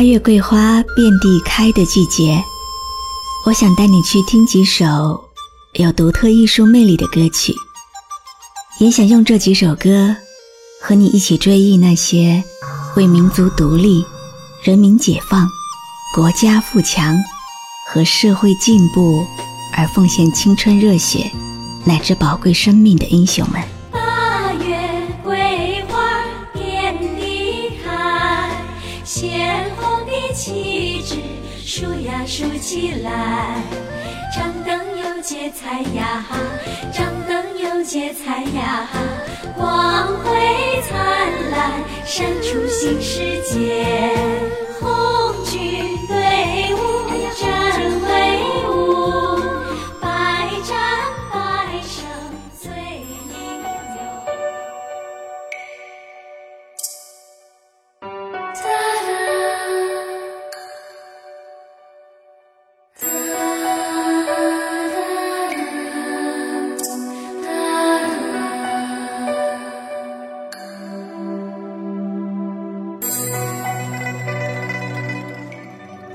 八月桂花遍地开的季节，我想带你去听几首有独特艺术魅力的歌曲，也想用这几首歌和你一起追忆那些为民族独立、人民解放、国家富强和社会进步而奉献青春热血乃至宝贵生命的英雄们。竖起来，张灯又结彩呀哈，张灯又结彩呀哈，光辉灿烂，闪出新世界，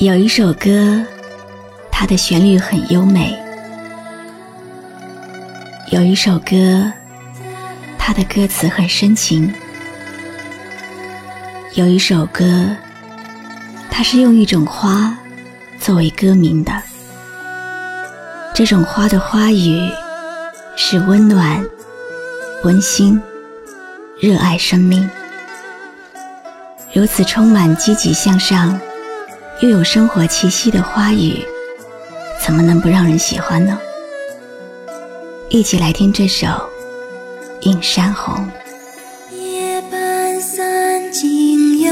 有一首歌，它的旋律很优美；有一首歌，它的歌词很深情；有一首歌，它是用一种花作为歌名的。这种花的花语是温暖、温馨、热爱生命，如此充满积极向上。又有生活气息的花语，怎么能不让人喜欢呢？一起来听这首《映山红》。夜半三更幽，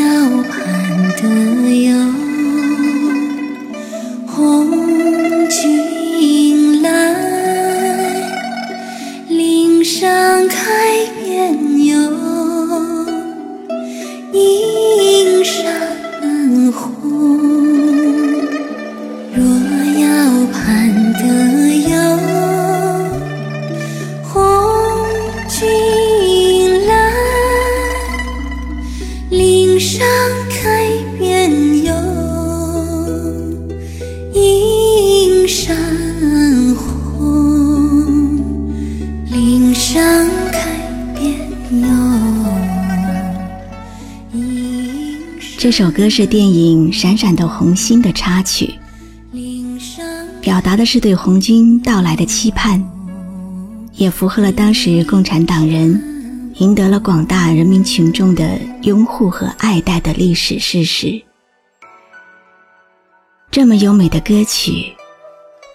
要盼得有红军来，岭上开这首歌是电影《闪闪的红星》的插曲，表达的是对红军到来的期盼，也符合了当时共产党人赢得了广大人民群众的拥护和爱戴的历史事实。这么优美的歌曲，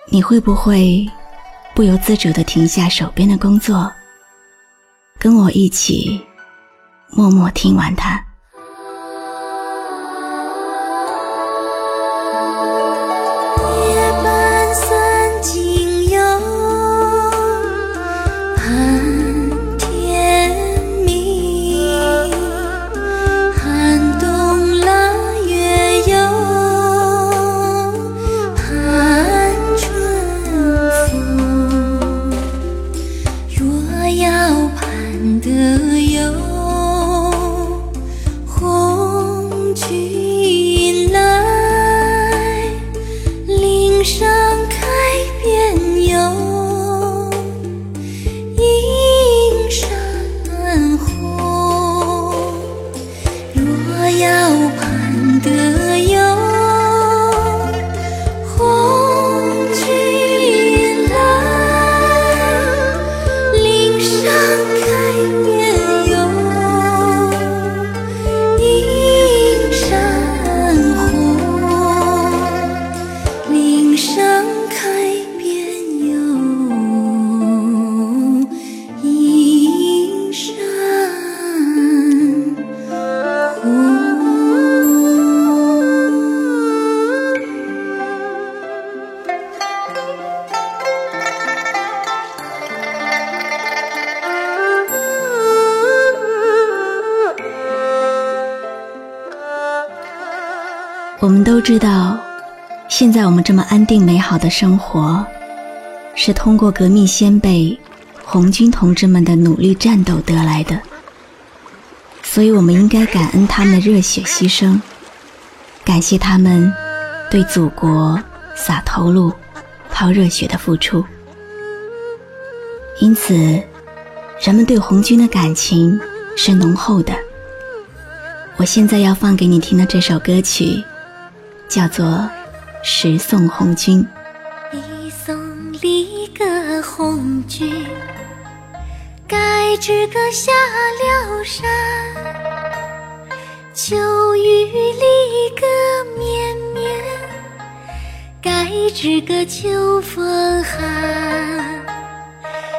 你会不会不由自主地停下手边的工作，跟我一起默默听完它？我们都知道，现在我们这么安定美好的生活，是通过革命先辈红军同志们的努力战斗得来的。所以，我们应该感恩他们的热血牺牲，感谢他们对祖国洒头颅、抛热血的付出。因此，人们对红军的感情是浓厚的。我现在要放给你听的这首歌曲，叫做《十送红军》。一送里个红军。该知个下了山，秋雨里个绵绵；该知个秋风寒，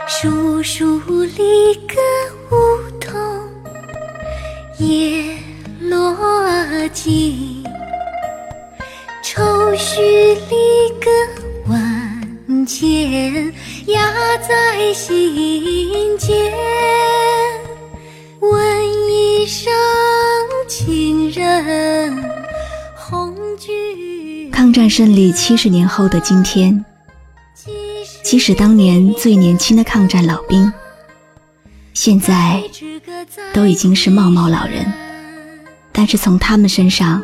树树里个梧桐叶落尽，里个万千。压在心间，问一声亲人，红军。抗战胜利七十年后的今天，即使当年最年轻的抗战老兵，现在都已经是茂茂老人，但是从他们身上，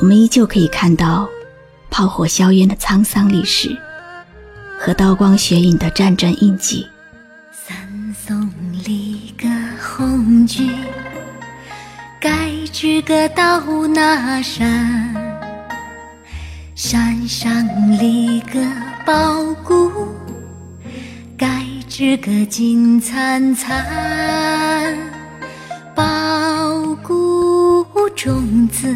我们依旧可以看到炮火硝烟的沧桑历史。和刀光血影的战争印记。三送里个红军，该知个到那山，山上立个宝谷，该知个金灿灿，宝谷种子，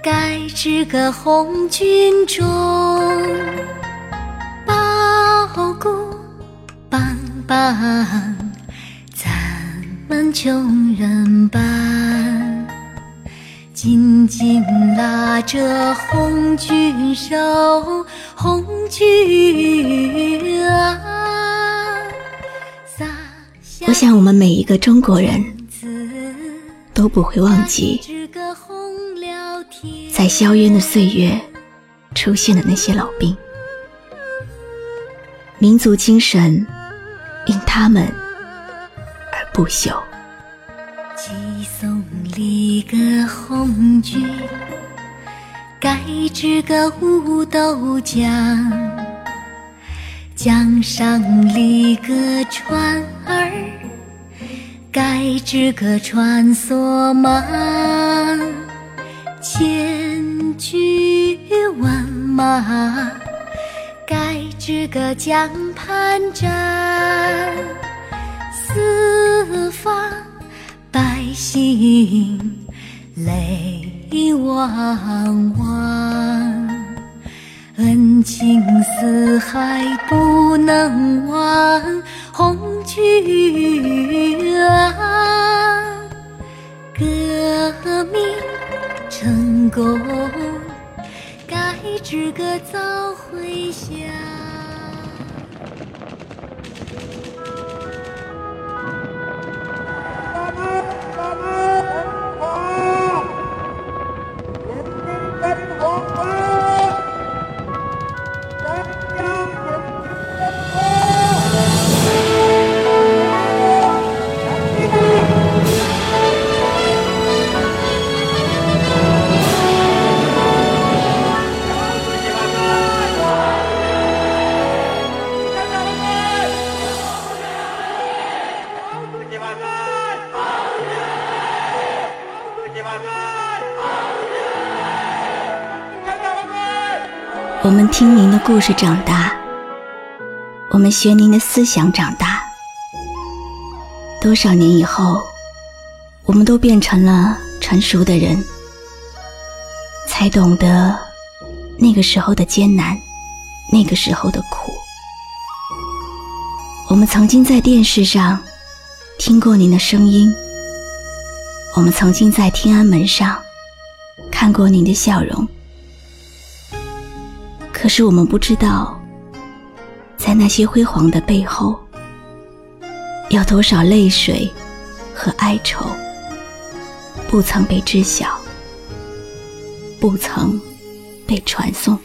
该知个红军种。帮咱们穷人帮，紧紧拉着红军手，红军啊！我想，我们每一个中国人都不会忘记，在硝烟的岁月出现的那些老兵，民族精神。因他们而不朽。寄送里个红军，该知个五斗江，江上立个船儿，该知个穿梭忙，千军万马。该知个江畔站，四方百姓泪汪汪，恩情四海不能忘，红军啊，革命成功。知个早回乡。我们听您的故事长大，我们学您的思想长大。多少年以后，我们都变成了成熟的人，才懂得那个时候的艰难，那个时候的苦。我们曾经在电视上听过您的声音，我们曾经在天安门上看过您的笑容。可是我们不知道，在那些辉煌的背后，有多少泪水和哀愁不曾被知晓。不曾被传颂。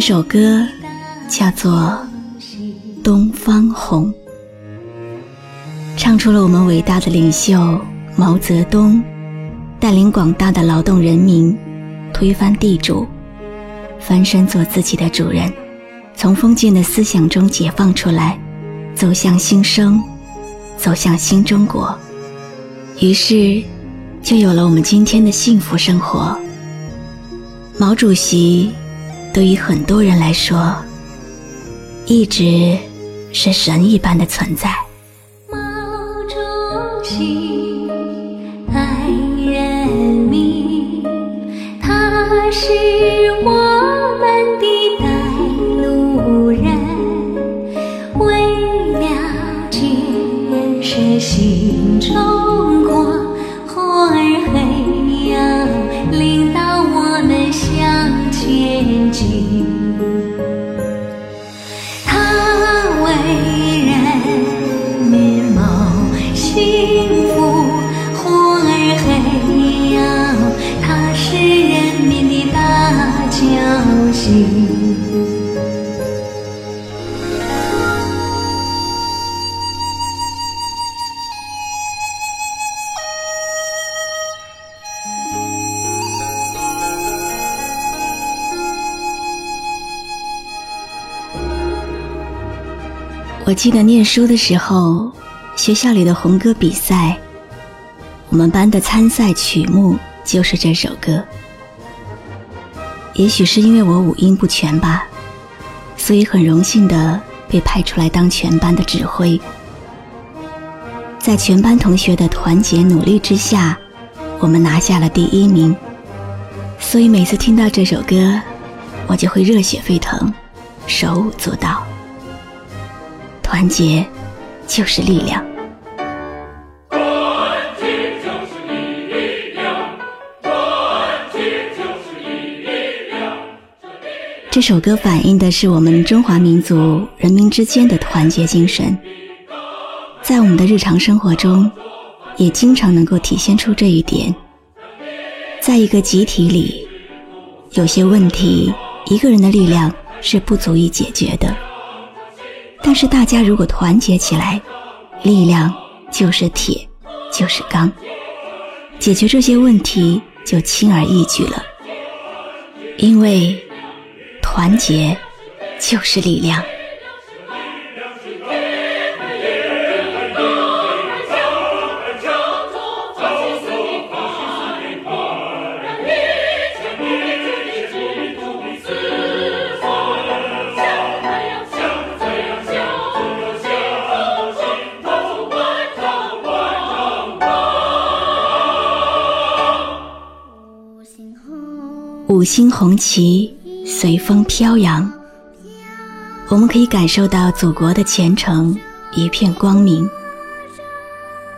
这首歌叫做《东方红》，唱出了我们伟大的领袖毛泽东带领广大的劳动人民推翻地主，翻身做自己的主人，从封建的思想中解放出来，走向新生，走向新中国。于是，就有了我们今天的幸福生活。毛主席对于很多人来说，一直是神一般的存在。毛主我记得念书的时候，学校里的红歌比赛，我们班的参赛曲目就是这首歌。也许是因为我五音不全吧，所以很荣幸的被派出来当全班的指挥。在全班同学的团结努力之下，我们拿下了第一名。所以每次听到这首歌，我就会热血沸腾，手舞足蹈。团结就是力量。这首歌反映的是我们中华民族人民之间的团结精神，在我们的日常生活中，也经常能够体现出这一点。在一个集体里，有些问题一个人的力量是不足以解决的。但是大家如果团结起来，力量就是铁，就是钢，解决这些问题就轻而易举了。因为团结就是力量。五星红旗随风飘扬，我们可以感受到祖国的前程一片光明。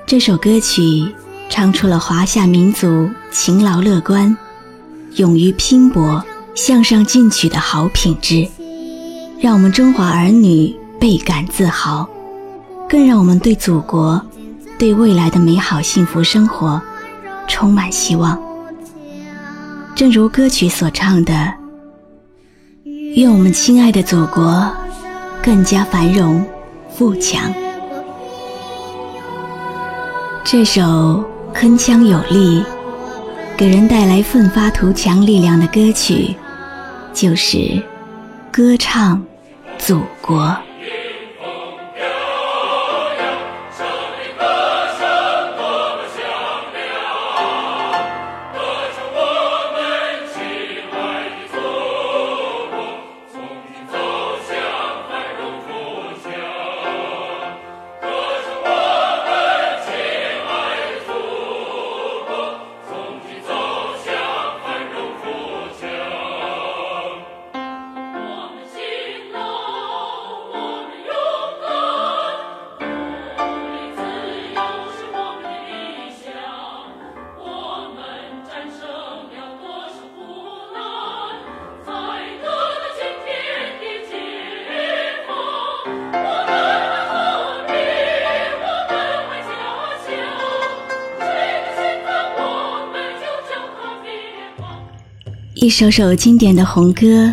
这首歌曲唱出了华夏民族勤劳乐观、勇于拼搏、向上进取的好品质，让我们中华儿女倍感自豪，更让我们对祖国、对未来的美好幸福生活充满希望。正如歌曲所唱的：“愿我们亲爱的祖国更加繁荣富强。”这首铿锵有力、给人带来奋发图强力量的歌曲，就是《歌唱祖国》。一首首经典的红歌，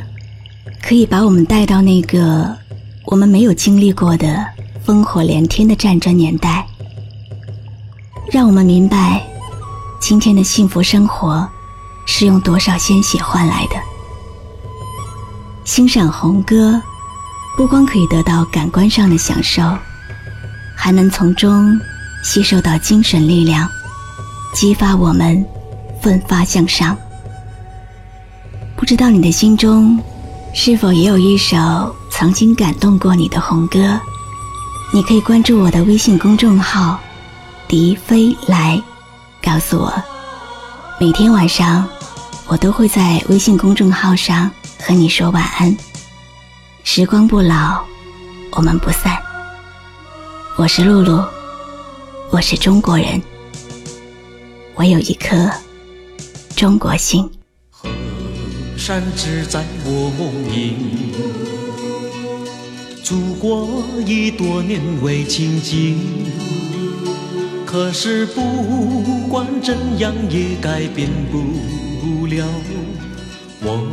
可以把我们带到那个我们没有经历过的烽火连天的战争年代，让我们明白今天的幸福生活是用多少鲜血换来的。欣赏红歌，不光可以得到感官上的享受，还能从中吸收到精神力量，激发我们奋发向上。不知道你的心中是否也有一首曾经感动过你的红歌？你可以关注我的微信公众号“笛飞来”，告诉我。每天晚上，我都会在微信公众号上和你说晚安。时光不老，我们不散。我是露露，我是中国人，我有一颗中国心。山只在我梦萦，祖国已多年未亲近。可是不管怎样也改变不了我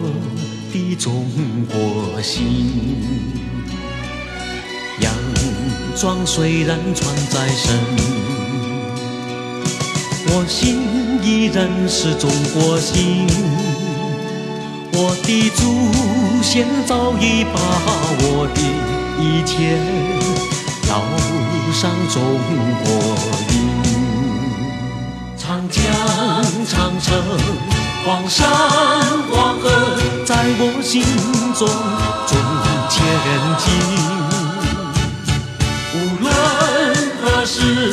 的中国心。洋装虽然穿在身，我心依然是中国心。我的祖先早已把我的一切烙上中国印。长江、长城、黄山、黄河，在我心中总前进。无论何时，